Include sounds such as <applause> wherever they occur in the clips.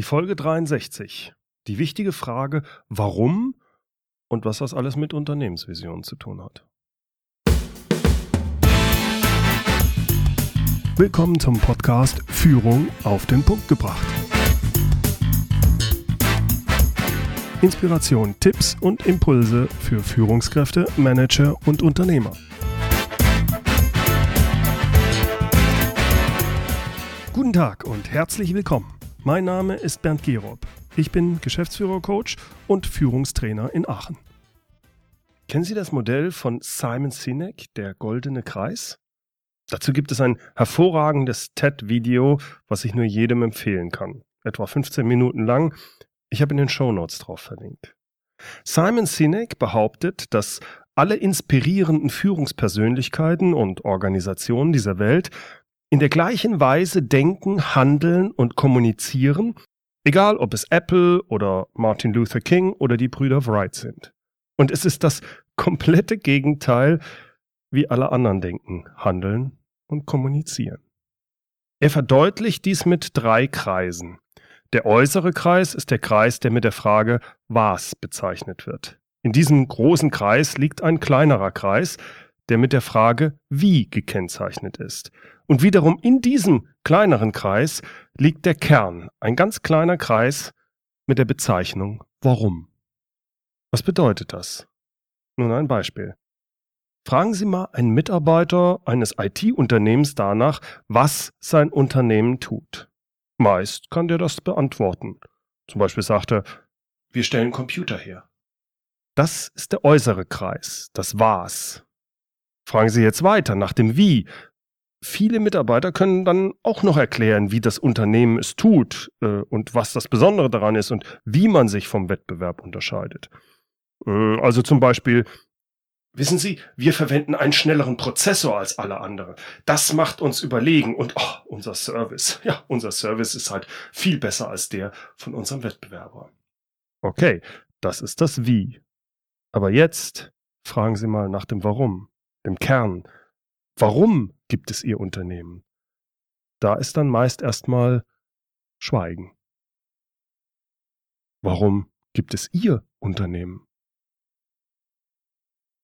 Die Folge 63. Die wichtige Frage, warum und was das alles mit Unternehmensvisionen zu tun hat. Willkommen zum Podcast Führung auf den Punkt gebracht. Inspiration, Tipps und Impulse für Führungskräfte, Manager und Unternehmer. Guten Tag und herzlich willkommen. Mein Name ist Bernd Gerob. Ich bin Geschäftsführer-Coach und Führungstrainer in Aachen. Kennen Sie das Modell von Simon Sinek, der goldene Kreis? Dazu gibt es ein hervorragendes TED-Video, was ich nur jedem empfehlen kann. Etwa 15 Minuten lang. Ich habe in den Show Notes drauf verlinkt. Simon Sinek behauptet, dass alle inspirierenden Führungspersönlichkeiten und Organisationen dieser Welt in der gleichen Weise denken, handeln und kommunizieren, egal ob es Apple oder Martin Luther King oder die Brüder Wright sind. Und es ist das komplette Gegenteil, wie alle anderen denken, handeln und kommunizieren. Er verdeutlicht dies mit drei Kreisen. Der äußere Kreis ist der Kreis, der mit der Frage was bezeichnet wird. In diesem großen Kreis liegt ein kleinerer Kreis, der mit der Frage wie gekennzeichnet ist. Und wiederum in diesem kleineren Kreis liegt der Kern, ein ganz kleiner Kreis mit der Bezeichnung warum. Was bedeutet das? Nun ein Beispiel. Fragen Sie mal einen Mitarbeiter eines IT-Unternehmens danach, was sein Unternehmen tut. Meist kann der das beantworten. Zum Beispiel sagt er, wir stellen Computer her. Das ist der äußere Kreis, das Was. Fragen Sie jetzt weiter nach dem Wie. Viele Mitarbeiter können dann auch noch erklären, wie das Unternehmen es tut äh, und was das Besondere daran ist und wie man sich vom Wettbewerb unterscheidet. Äh, also zum Beispiel, wissen Sie, wir verwenden einen schnelleren Prozessor als alle anderen. Das macht uns überlegen und oh, unser Service, <laughs> ja, unser Service ist halt viel besser als der von unserem Wettbewerber. Okay, das ist das Wie. Aber jetzt fragen Sie mal nach dem Warum dem Kern. Warum gibt es Ihr Unternehmen? Da ist dann meist erstmal Schweigen. Warum gibt es Ihr Unternehmen?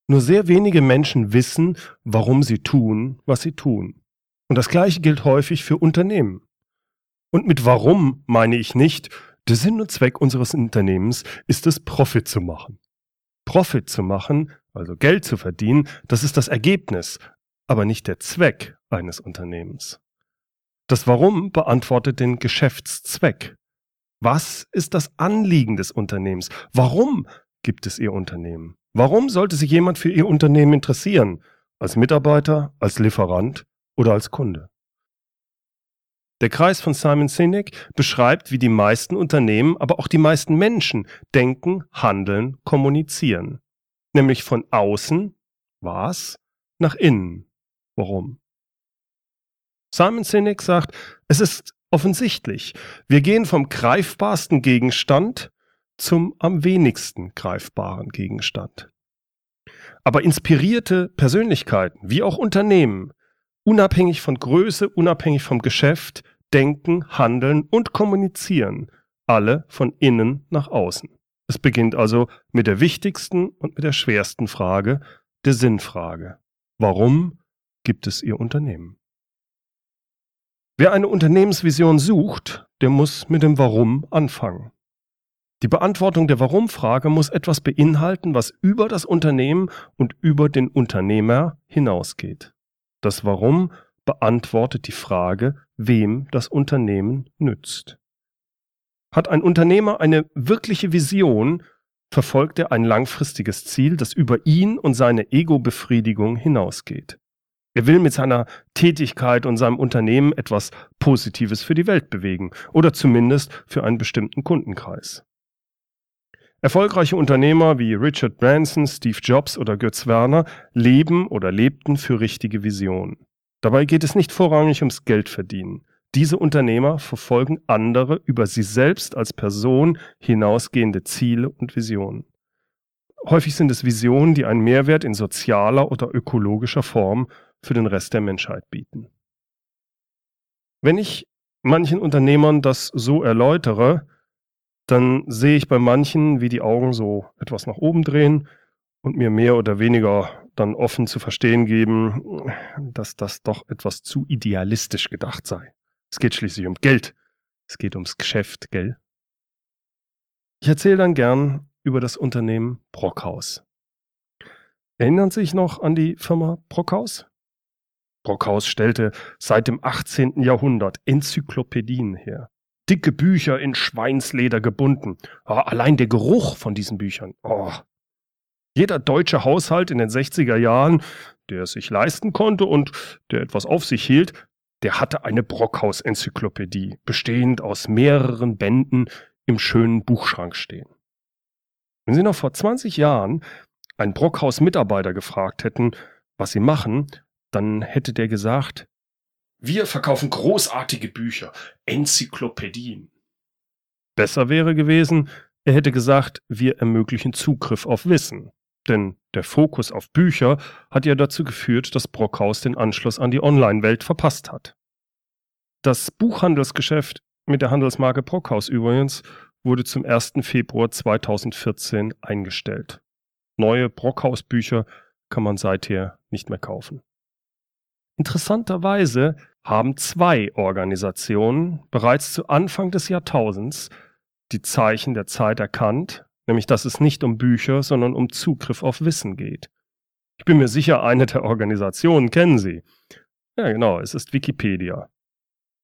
Nur sehr wenige Menschen wissen, warum sie tun, was sie tun. Und das Gleiche gilt häufig für Unternehmen. Und mit warum meine ich nicht, der Sinn und Zweck unseres Unternehmens ist es, Profit zu machen. Profit zu machen also Geld zu verdienen, das ist das Ergebnis, aber nicht der Zweck eines Unternehmens. Das Warum beantwortet den Geschäftszweck. Was ist das Anliegen des Unternehmens? Warum gibt es Ihr Unternehmen? Warum sollte sich jemand für Ihr Unternehmen interessieren? Als Mitarbeiter, als Lieferant oder als Kunde? Der Kreis von Simon Sinek beschreibt, wie die meisten Unternehmen, aber auch die meisten Menschen denken, handeln, kommunizieren nämlich von außen, was, nach innen, warum. Simon Sinek sagt, es ist offensichtlich, wir gehen vom greifbarsten Gegenstand zum am wenigsten greifbaren Gegenstand. Aber inspirierte Persönlichkeiten, wie auch Unternehmen, unabhängig von Größe, unabhängig vom Geschäft, denken, handeln und kommunizieren, alle von innen nach außen. Es beginnt also mit der wichtigsten und mit der schwersten Frage, der Sinnfrage. Warum gibt es Ihr Unternehmen? Wer eine Unternehmensvision sucht, der muss mit dem Warum anfangen. Die Beantwortung der Warum-Frage muss etwas beinhalten, was über das Unternehmen und über den Unternehmer hinausgeht. Das Warum beantwortet die Frage, wem das Unternehmen nützt. Hat ein Unternehmer eine wirkliche Vision, verfolgt er ein langfristiges Ziel, das über ihn und seine Ego-Befriedigung hinausgeht. Er will mit seiner Tätigkeit und seinem Unternehmen etwas Positives für die Welt bewegen oder zumindest für einen bestimmten Kundenkreis. Erfolgreiche Unternehmer wie Richard Branson, Steve Jobs oder Götz Werner leben oder lebten für richtige Visionen. Dabei geht es nicht vorrangig ums Geldverdienen. Diese Unternehmer verfolgen andere über sie selbst als Person hinausgehende Ziele und Visionen. Häufig sind es Visionen, die einen Mehrwert in sozialer oder ökologischer Form für den Rest der Menschheit bieten. Wenn ich manchen Unternehmern das so erläutere, dann sehe ich bei manchen, wie die Augen so etwas nach oben drehen und mir mehr oder weniger dann offen zu verstehen geben, dass das doch etwas zu idealistisch gedacht sei. Es geht schließlich um Geld. Es geht ums Geschäft, gell? Ich erzähle dann gern über das Unternehmen Brockhaus. Erinnern Sie sich noch an die Firma Brockhaus? Brockhaus stellte seit dem 18. Jahrhundert Enzyklopädien her. Dicke Bücher in Schweinsleder gebunden. Oh, allein der Geruch von diesen Büchern. Oh. Jeder deutsche Haushalt in den 60er Jahren, der es sich leisten konnte und der etwas auf sich hielt, der hatte eine Brockhaus-Enzyklopädie, bestehend aus mehreren Bänden im schönen Buchschrank stehen. Wenn Sie noch vor 20 Jahren einen Brockhaus-Mitarbeiter gefragt hätten, was Sie machen, dann hätte der gesagt, wir verkaufen großartige Bücher, Enzyklopädien. Besser wäre gewesen, er hätte gesagt, wir ermöglichen Zugriff auf Wissen. Denn der Fokus auf Bücher hat ja dazu geführt, dass Brockhaus den Anschluss an die Online-Welt verpasst hat. Das Buchhandelsgeschäft mit der Handelsmarke Brockhaus übrigens wurde zum 1. Februar 2014 eingestellt. Neue Brockhaus-Bücher kann man seither nicht mehr kaufen. Interessanterweise haben zwei Organisationen bereits zu Anfang des Jahrtausends die Zeichen der Zeit erkannt nämlich dass es nicht um Bücher, sondern um Zugriff auf Wissen geht. Ich bin mir sicher, eine der Organisationen kennen Sie. Ja, genau, es ist Wikipedia.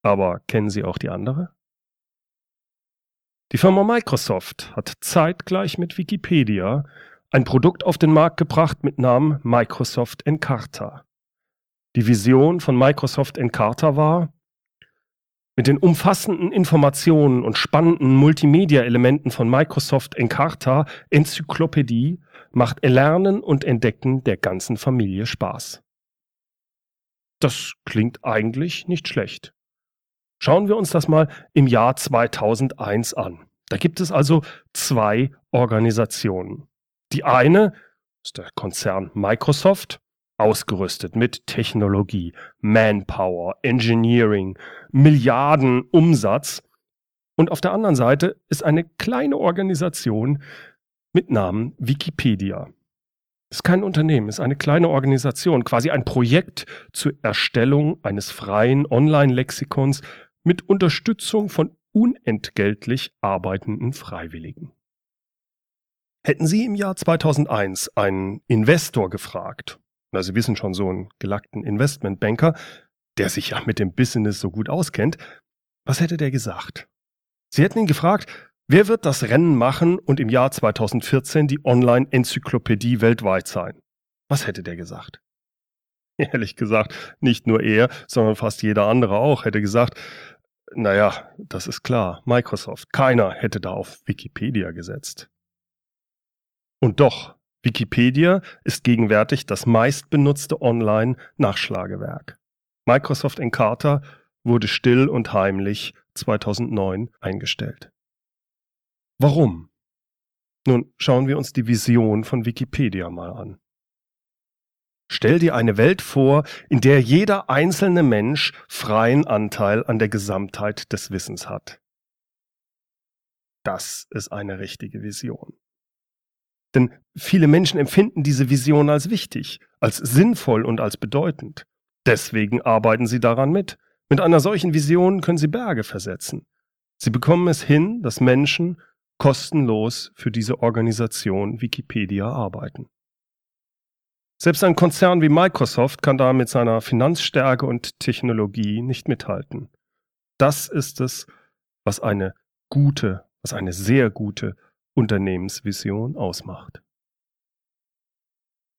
Aber kennen Sie auch die andere? Die Firma Microsoft hat zeitgleich mit Wikipedia ein Produkt auf den Markt gebracht mit Namen Microsoft Encarta. Die Vision von Microsoft Encarta war, mit den umfassenden Informationen und spannenden Multimedia-Elementen von Microsoft Encarta Enzyklopädie macht Erlernen und Entdecken der ganzen Familie Spaß. Das klingt eigentlich nicht schlecht. Schauen wir uns das mal im Jahr 2001 an. Da gibt es also zwei Organisationen. Die eine ist der Konzern Microsoft, ausgerüstet mit Technologie, Manpower, Engineering, Milliarden Umsatz. Und auf der anderen Seite ist eine kleine Organisation mit Namen Wikipedia. Es ist kein Unternehmen, es ist eine kleine Organisation, quasi ein Projekt zur Erstellung eines freien Online-Lexikons mit Unterstützung von unentgeltlich arbeitenden Freiwilligen. Hätten Sie im Jahr 2001 einen Investor gefragt, na, Sie wissen schon, so einen gelackten Investmentbanker, der sich ja mit dem Business so gut auskennt, was hätte der gesagt? Sie hätten ihn gefragt, wer wird das Rennen machen und im Jahr 2014 die Online-Enzyklopädie weltweit sein? Was hätte der gesagt? <laughs> Ehrlich gesagt, nicht nur er, sondern fast jeder andere auch hätte gesagt, naja, das ist klar, Microsoft. Keiner hätte da auf Wikipedia gesetzt. Und doch, Wikipedia ist gegenwärtig das meistbenutzte Online-Nachschlagewerk. Microsoft Encarta wurde still und heimlich 2009 eingestellt. Warum? Nun schauen wir uns die Vision von Wikipedia mal an. Stell dir eine Welt vor, in der jeder einzelne Mensch freien Anteil an der Gesamtheit des Wissens hat. Das ist eine richtige Vision. Denn viele Menschen empfinden diese Vision als wichtig, als sinnvoll und als bedeutend. Deswegen arbeiten sie daran mit. Mit einer solchen Vision können sie Berge versetzen. Sie bekommen es hin, dass Menschen kostenlos für diese Organisation Wikipedia arbeiten. Selbst ein Konzern wie Microsoft kann da mit seiner Finanzstärke und Technologie nicht mithalten. Das ist es, was eine gute, was eine sehr gute Unternehmensvision ausmacht.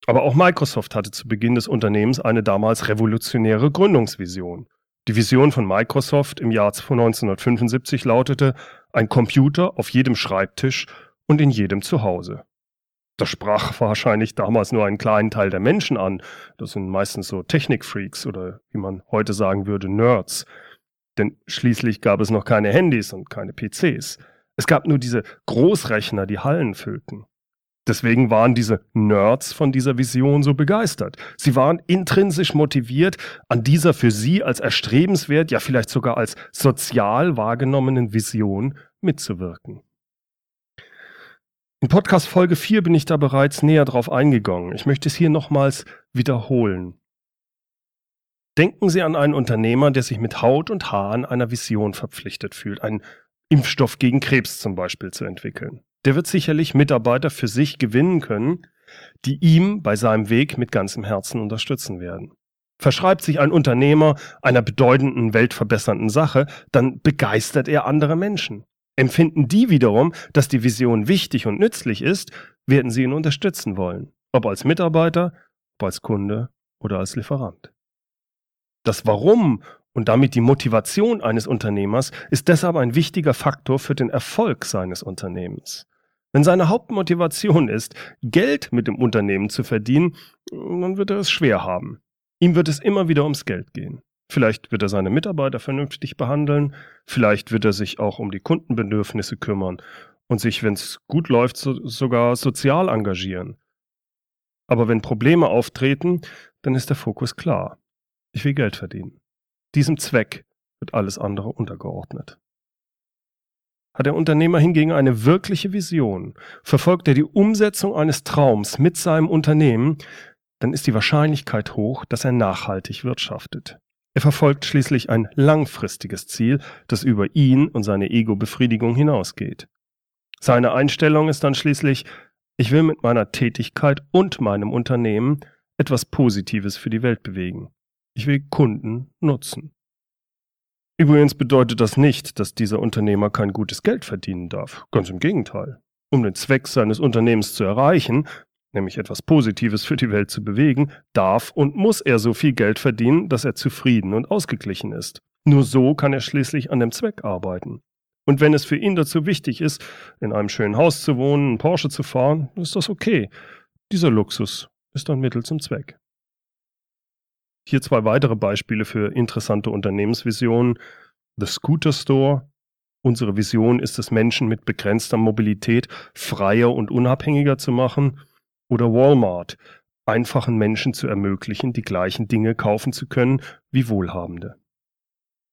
Aber auch Microsoft hatte zu Beginn des Unternehmens eine damals revolutionäre Gründungsvision. Die Vision von Microsoft im Jahr 1975 lautete ein Computer auf jedem Schreibtisch und in jedem Zuhause. Das sprach wahrscheinlich damals nur einen kleinen Teil der Menschen an. Das sind meistens so Technikfreaks oder wie man heute sagen würde, Nerds. Denn schließlich gab es noch keine Handys und keine PCs. Es gab nur diese Großrechner, die Hallen füllten. Deswegen waren diese Nerds von dieser Vision so begeistert. Sie waren intrinsisch motiviert, an dieser für sie als erstrebenswert, ja vielleicht sogar als sozial wahrgenommenen Vision mitzuwirken. In Podcast Folge 4 bin ich da bereits näher drauf eingegangen. Ich möchte es hier nochmals wiederholen. Denken Sie an einen Unternehmer, der sich mit Haut und Haaren einer Vision verpflichtet fühlt, einen Impfstoff gegen Krebs zum Beispiel zu entwickeln der wird sicherlich Mitarbeiter für sich gewinnen können, die ihm bei seinem Weg mit ganzem Herzen unterstützen werden. Verschreibt sich ein Unternehmer einer bedeutenden, weltverbessernden Sache, dann begeistert er andere Menschen. Empfinden die wiederum, dass die Vision wichtig und nützlich ist, werden sie ihn unterstützen wollen, ob als Mitarbeiter, ob als Kunde oder als Lieferant. Das Warum und damit die Motivation eines Unternehmers ist deshalb ein wichtiger Faktor für den Erfolg seines Unternehmens. Wenn seine Hauptmotivation ist, Geld mit dem Unternehmen zu verdienen, dann wird er es schwer haben. Ihm wird es immer wieder ums Geld gehen. Vielleicht wird er seine Mitarbeiter vernünftig behandeln, vielleicht wird er sich auch um die Kundenbedürfnisse kümmern und sich, wenn es gut läuft, so, sogar sozial engagieren. Aber wenn Probleme auftreten, dann ist der Fokus klar. Ich will Geld verdienen. Diesem Zweck wird alles andere untergeordnet. Hat der Unternehmer hingegen eine wirkliche Vision, verfolgt er die Umsetzung eines Traums mit seinem Unternehmen, dann ist die Wahrscheinlichkeit hoch, dass er nachhaltig wirtschaftet. Er verfolgt schließlich ein langfristiges Ziel, das über ihn und seine Ego-Befriedigung hinausgeht. Seine Einstellung ist dann schließlich, ich will mit meiner Tätigkeit und meinem Unternehmen etwas Positives für die Welt bewegen. Ich will Kunden nutzen. Übrigens bedeutet das nicht, dass dieser Unternehmer kein gutes Geld verdienen darf. Ganz im Gegenteil. Um den Zweck seines Unternehmens zu erreichen, nämlich etwas Positives für die Welt zu bewegen, darf und muss er so viel Geld verdienen, dass er zufrieden und ausgeglichen ist. Nur so kann er schließlich an dem Zweck arbeiten. Und wenn es für ihn dazu wichtig ist, in einem schönen Haus zu wohnen, einen Porsche zu fahren, ist das okay. Dieser Luxus ist ein Mittel zum Zweck. Hier zwei weitere Beispiele für interessante Unternehmensvisionen. The Scooter Store. Unsere Vision ist es, Menschen mit begrenzter Mobilität freier und unabhängiger zu machen. Oder Walmart. Einfachen Menschen zu ermöglichen, die gleichen Dinge kaufen zu können wie Wohlhabende.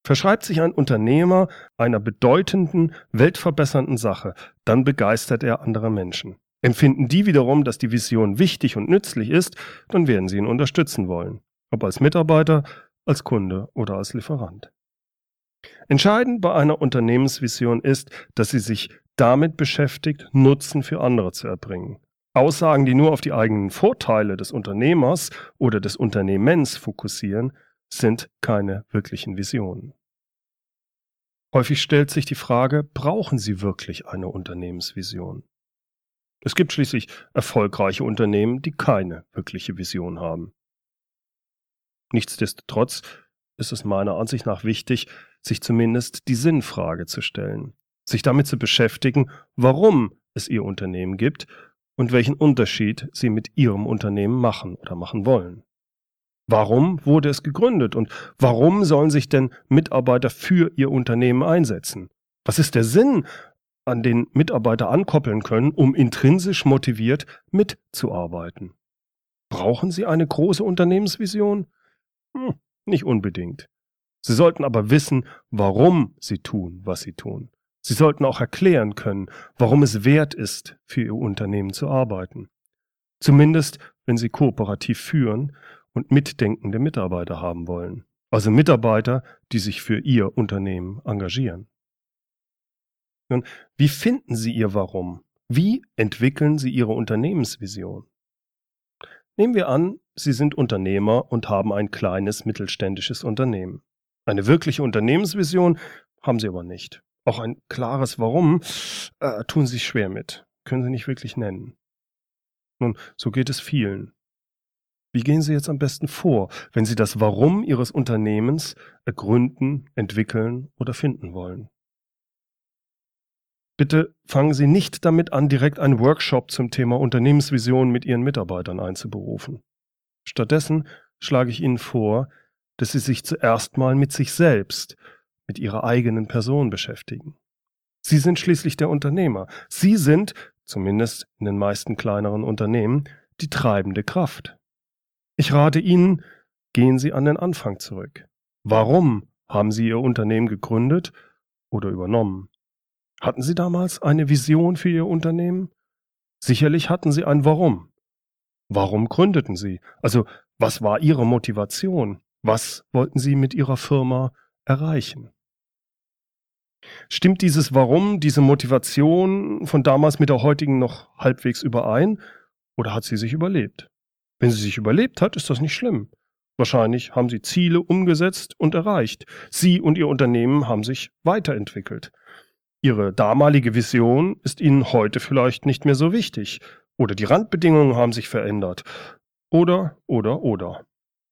Verschreibt sich ein Unternehmer einer bedeutenden, weltverbessernden Sache, dann begeistert er andere Menschen. Empfinden die wiederum, dass die Vision wichtig und nützlich ist, dann werden sie ihn unterstützen wollen ob als Mitarbeiter, als Kunde oder als Lieferant. Entscheidend bei einer Unternehmensvision ist, dass sie sich damit beschäftigt, Nutzen für andere zu erbringen. Aussagen, die nur auf die eigenen Vorteile des Unternehmers oder des Unternehmens fokussieren, sind keine wirklichen Visionen. Häufig stellt sich die Frage, brauchen Sie wirklich eine Unternehmensvision? Es gibt schließlich erfolgreiche Unternehmen, die keine wirkliche Vision haben. Nichtsdestotrotz ist es meiner Ansicht nach wichtig, sich zumindest die Sinnfrage zu stellen, sich damit zu beschäftigen, warum es ihr Unternehmen gibt und welchen Unterschied sie mit ihrem Unternehmen machen oder machen wollen. Warum wurde es gegründet und warum sollen sich denn Mitarbeiter für ihr Unternehmen einsetzen? Was ist der Sinn, an den Mitarbeiter ankoppeln können, um intrinsisch motiviert mitzuarbeiten? Brauchen Sie eine große Unternehmensvision? Hm, nicht unbedingt. Sie sollten aber wissen, warum sie tun, was sie tun. Sie sollten auch erklären können, warum es wert ist, für ihr Unternehmen zu arbeiten. Zumindest, wenn sie kooperativ führen und mitdenkende Mitarbeiter haben wollen. Also Mitarbeiter, die sich für ihr Unternehmen engagieren. Nun, wie finden Sie Ihr Warum? Wie entwickeln Sie Ihre Unternehmensvision? Nehmen wir an, Sie sind Unternehmer und haben ein kleines mittelständisches Unternehmen. Eine wirkliche Unternehmensvision haben Sie aber nicht. Auch ein klares Warum äh, tun Sie schwer mit. Können Sie nicht wirklich nennen. Nun, so geht es vielen. Wie gehen Sie jetzt am besten vor, wenn Sie das Warum Ihres Unternehmens ergründen, entwickeln oder finden wollen? Bitte fangen Sie nicht damit an, direkt einen Workshop zum Thema Unternehmensvision mit Ihren Mitarbeitern einzuberufen. Stattdessen schlage ich Ihnen vor, dass Sie sich zuerst mal mit sich selbst, mit Ihrer eigenen Person beschäftigen. Sie sind schließlich der Unternehmer. Sie sind zumindest in den meisten kleineren Unternehmen, die treibende Kraft. Ich rate Ihnen, gehen Sie an den Anfang zurück. Warum haben Sie Ihr Unternehmen gegründet oder übernommen? Hatten Sie damals eine Vision für Ihr Unternehmen? Sicherlich hatten Sie ein Warum. Warum gründeten Sie? Also, was war Ihre Motivation? Was wollten Sie mit Ihrer Firma erreichen? Stimmt dieses Warum, diese Motivation von damals mit der heutigen noch halbwegs überein oder hat sie sich überlebt? Wenn sie sich überlebt hat, ist das nicht schlimm. Wahrscheinlich haben sie Ziele umgesetzt und erreicht. Sie und ihr Unternehmen haben sich weiterentwickelt. Ihre damalige Vision ist Ihnen heute vielleicht nicht mehr so wichtig. Oder die Randbedingungen haben sich verändert. Oder, oder, oder.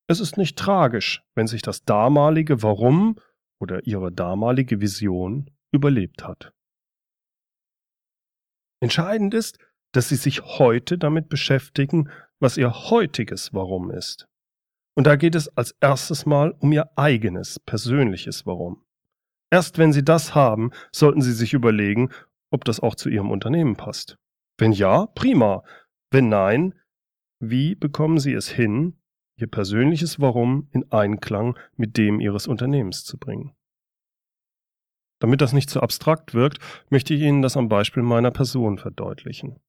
Es ist nicht tragisch, wenn sich das damalige Warum oder Ihre damalige Vision überlebt hat. Entscheidend ist, dass Sie sich heute damit beschäftigen, was Ihr heutiges Warum ist. Und da geht es als erstes mal um Ihr eigenes, persönliches Warum. Erst wenn Sie das haben, sollten Sie sich überlegen, ob das auch zu Ihrem Unternehmen passt. Wenn ja, prima. Wenn nein, wie bekommen Sie es hin, Ihr persönliches Warum in Einklang mit dem Ihres Unternehmens zu bringen? Damit das nicht zu abstrakt wirkt, möchte ich Ihnen das am Beispiel meiner Person verdeutlichen.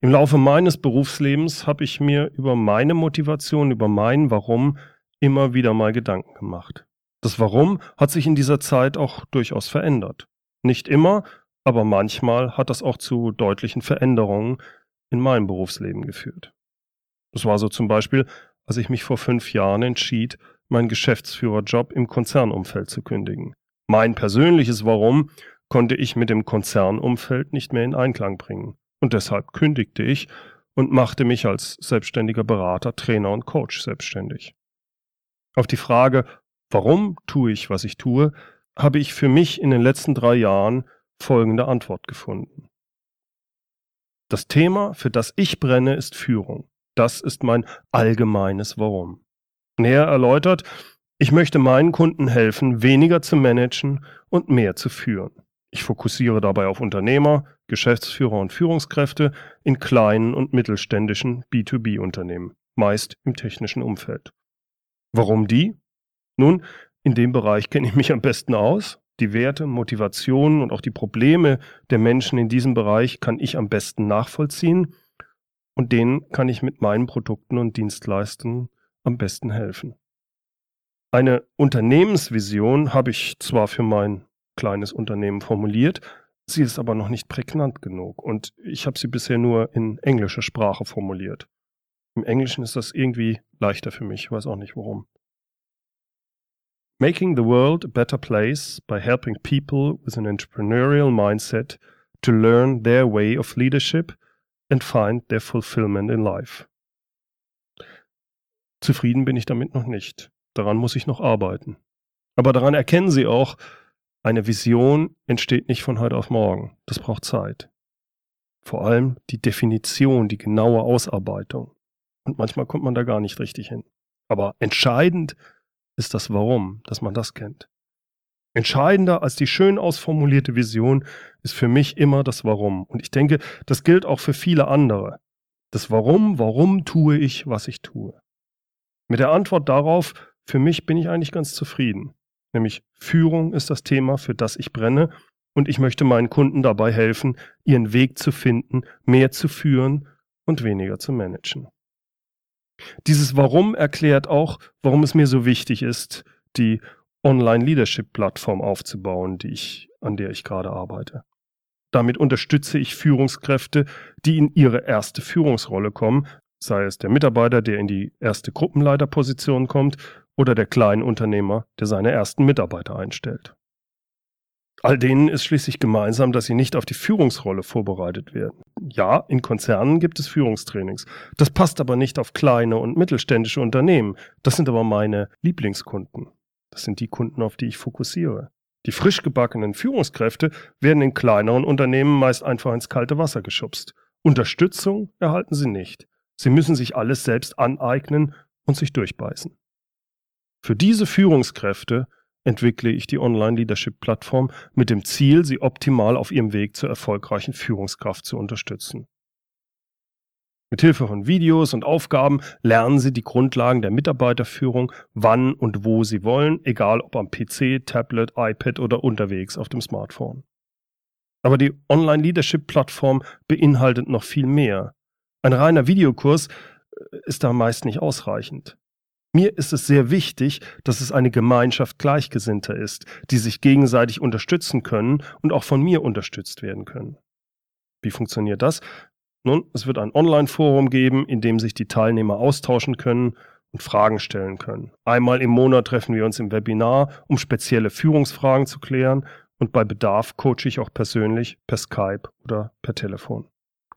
Im Laufe meines Berufslebens habe ich mir über meine Motivation, über mein Warum immer wieder mal Gedanken gemacht. Das Warum hat sich in dieser Zeit auch durchaus verändert. Nicht immer, aber manchmal hat das auch zu deutlichen Veränderungen in meinem Berufsleben geführt. Das war so zum Beispiel, als ich mich vor fünf Jahren entschied, meinen Geschäftsführerjob im Konzernumfeld zu kündigen. Mein persönliches Warum konnte ich mit dem Konzernumfeld nicht mehr in Einklang bringen. Und deshalb kündigte ich und machte mich als selbstständiger Berater, Trainer und Coach selbstständig. Auf die Frage, Warum tue ich, was ich tue, habe ich für mich in den letzten drei Jahren folgende Antwort gefunden. Das Thema, für das ich brenne, ist Führung. Das ist mein allgemeines Warum. Näher erläutert, ich möchte meinen Kunden helfen, weniger zu managen und mehr zu führen. Ich fokussiere dabei auf Unternehmer, Geschäftsführer und Führungskräfte in kleinen und mittelständischen B2B-Unternehmen, meist im technischen Umfeld. Warum die? Nun, in dem Bereich kenne ich mich am besten aus. Die Werte, Motivationen und auch die Probleme der Menschen in diesem Bereich kann ich am besten nachvollziehen und denen kann ich mit meinen Produkten und Dienstleistungen am besten helfen. Eine Unternehmensvision habe ich zwar für mein kleines Unternehmen formuliert, sie ist aber noch nicht prägnant genug und ich habe sie bisher nur in englischer Sprache formuliert. Im Englischen ist das irgendwie leichter für mich, weiß auch nicht warum. Making the world a better place by helping people with an entrepreneurial mindset to learn their way of leadership and find their fulfillment in life. Zufrieden bin ich damit noch nicht. Daran muss ich noch arbeiten. Aber daran erkennen Sie auch, eine Vision entsteht nicht von heute auf morgen. Das braucht Zeit. Vor allem die Definition, die genaue Ausarbeitung. Und manchmal kommt man da gar nicht richtig hin. Aber entscheidend ist das Warum, dass man das kennt. Entscheidender als die schön ausformulierte Vision ist für mich immer das Warum. Und ich denke, das gilt auch für viele andere. Das Warum, warum tue ich, was ich tue. Mit der Antwort darauf, für mich bin ich eigentlich ganz zufrieden. Nämlich Führung ist das Thema, für das ich brenne und ich möchte meinen Kunden dabei helfen, ihren Weg zu finden, mehr zu führen und weniger zu managen. Dieses Warum erklärt auch, warum es mir so wichtig ist, die Online-Leadership-Plattform aufzubauen, die ich, an der ich gerade arbeite. Damit unterstütze ich Führungskräfte, die in ihre erste Führungsrolle kommen, sei es der Mitarbeiter, der in die erste Gruppenleiterposition kommt, oder der Kleinunternehmer, der seine ersten Mitarbeiter einstellt. All denen ist schließlich gemeinsam, dass sie nicht auf die Führungsrolle vorbereitet werden. Ja, in Konzernen gibt es Führungstrainings. Das passt aber nicht auf kleine und mittelständische Unternehmen. Das sind aber meine Lieblingskunden. Das sind die Kunden, auf die ich fokussiere. Die frisch gebackenen Führungskräfte werden in kleineren Unternehmen meist einfach ins kalte Wasser geschubst. Unterstützung erhalten sie nicht. Sie müssen sich alles selbst aneignen und sich durchbeißen. Für diese Führungskräfte entwickle ich die Online-Leadership-Plattform mit dem Ziel, sie optimal auf ihrem Weg zur erfolgreichen Führungskraft zu unterstützen. Mithilfe von Videos und Aufgaben lernen Sie die Grundlagen der Mitarbeiterführung, wann und wo Sie wollen, egal ob am PC, Tablet, iPad oder unterwegs auf dem Smartphone. Aber die Online-Leadership-Plattform beinhaltet noch viel mehr. Ein reiner Videokurs äh, ist da meist nicht ausreichend. Mir ist es sehr wichtig, dass es eine Gemeinschaft Gleichgesinnter ist, die sich gegenseitig unterstützen können und auch von mir unterstützt werden können. Wie funktioniert das? Nun, es wird ein Online-Forum geben, in dem sich die Teilnehmer austauschen können und Fragen stellen können. Einmal im Monat treffen wir uns im Webinar, um spezielle Führungsfragen zu klären und bei Bedarf coache ich auch persönlich per Skype oder per Telefon.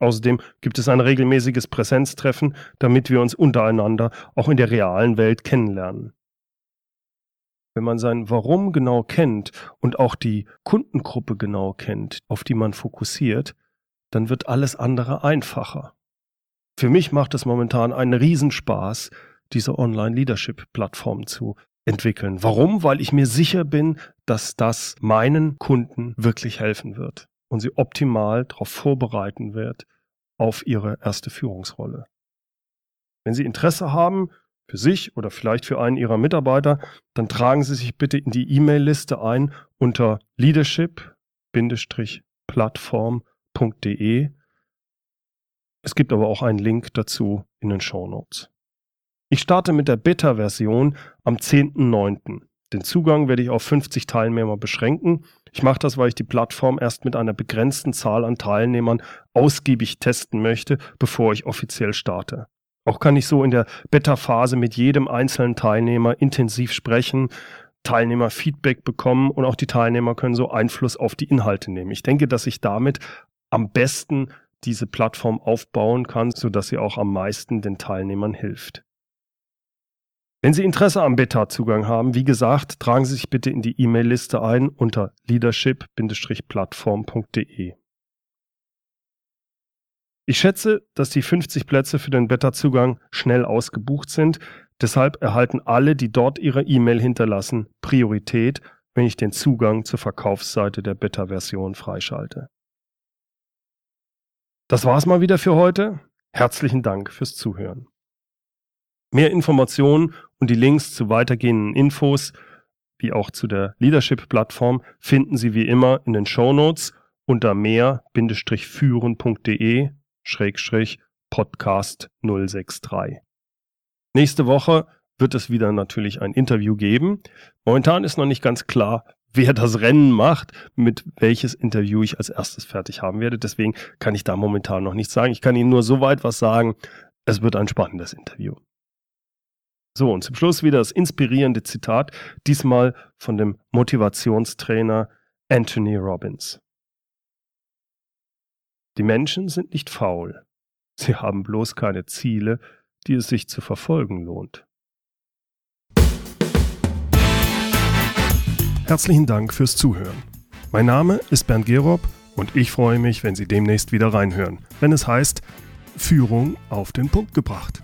Außerdem gibt es ein regelmäßiges Präsenztreffen, damit wir uns untereinander auch in der realen Welt kennenlernen. Wenn man sein Warum genau kennt und auch die Kundengruppe genau kennt, auf die man fokussiert, dann wird alles andere einfacher. Für mich macht es momentan einen Riesenspaß, diese Online-Leadership-Plattform zu entwickeln. Warum? Weil ich mir sicher bin, dass das meinen Kunden wirklich helfen wird und sie optimal darauf vorbereiten wird auf ihre erste Führungsrolle. Wenn Sie Interesse haben, für sich oder vielleicht für einen Ihrer Mitarbeiter, dann tragen Sie sich bitte in die E-Mail-Liste ein unter leadership-plattform www.beta.de. Es gibt aber auch einen Link dazu in den Show Notes. Ich starte mit der Beta-Version am 10.09. Den Zugang werde ich auf 50 Teilnehmer beschränken. Ich mache das, weil ich die Plattform erst mit einer begrenzten Zahl an Teilnehmern ausgiebig testen möchte, bevor ich offiziell starte. Auch kann ich so in der Beta-Phase mit jedem einzelnen Teilnehmer intensiv sprechen, Teilnehmer Feedback bekommen und auch die Teilnehmer können so Einfluss auf die Inhalte nehmen. Ich denke, dass ich damit am besten diese Plattform aufbauen kann, sodass sie auch am meisten den Teilnehmern hilft. Wenn Sie Interesse am Beta-Zugang haben, wie gesagt, tragen Sie sich bitte in die E-Mail-Liste ein unter leadership-plattform.de. Ich schätze, dass die 50 Plätze für den Beta-Zugang schnell ausgebucht sind. Deshalb erhalten alle, die dort ihre E-Mail hinterlassen, Priorität, wenn ich den Zugang zur Verkaufsseite der Beta-Version freischalte. Das war's mal wieder für heute. Herzlichen Dank fürs Zuhören. Mehr Informationen und die Links zu weitergehenden Infos, wie auch zu der Leadership-Plattform, finden Sie wie immer in den Show Notes unter mehr-führen.de Podcast 063. Nächste Woche wird es wieder natürlich ein Interview geben. Momentan ist noch nicht ganz klar, wer das Rennen macht, mit welches Interview ich als erstes fertig haben werde. Deswegen kann ich da momentan noch nichts sagen. Ich kann Ihnen nur so weit was sagen. Es wird ein spannendes Interview. So, und zum Schluss wieder das inspirierende Zitat, diesmal von dem Motivationstrainer Anthony Robbins. Die Menschen sind nicht faul. Sie haben bloß keine Ziele, die es sich zu verfolgen lohnt. Herzlichen Dank fürs Zuhören. Mein Name ist Bernd Gerob und ich freue mich, wenn Sie demnächst wieder reinhören, wenn es heißt Führung auf den Punkt gebracht.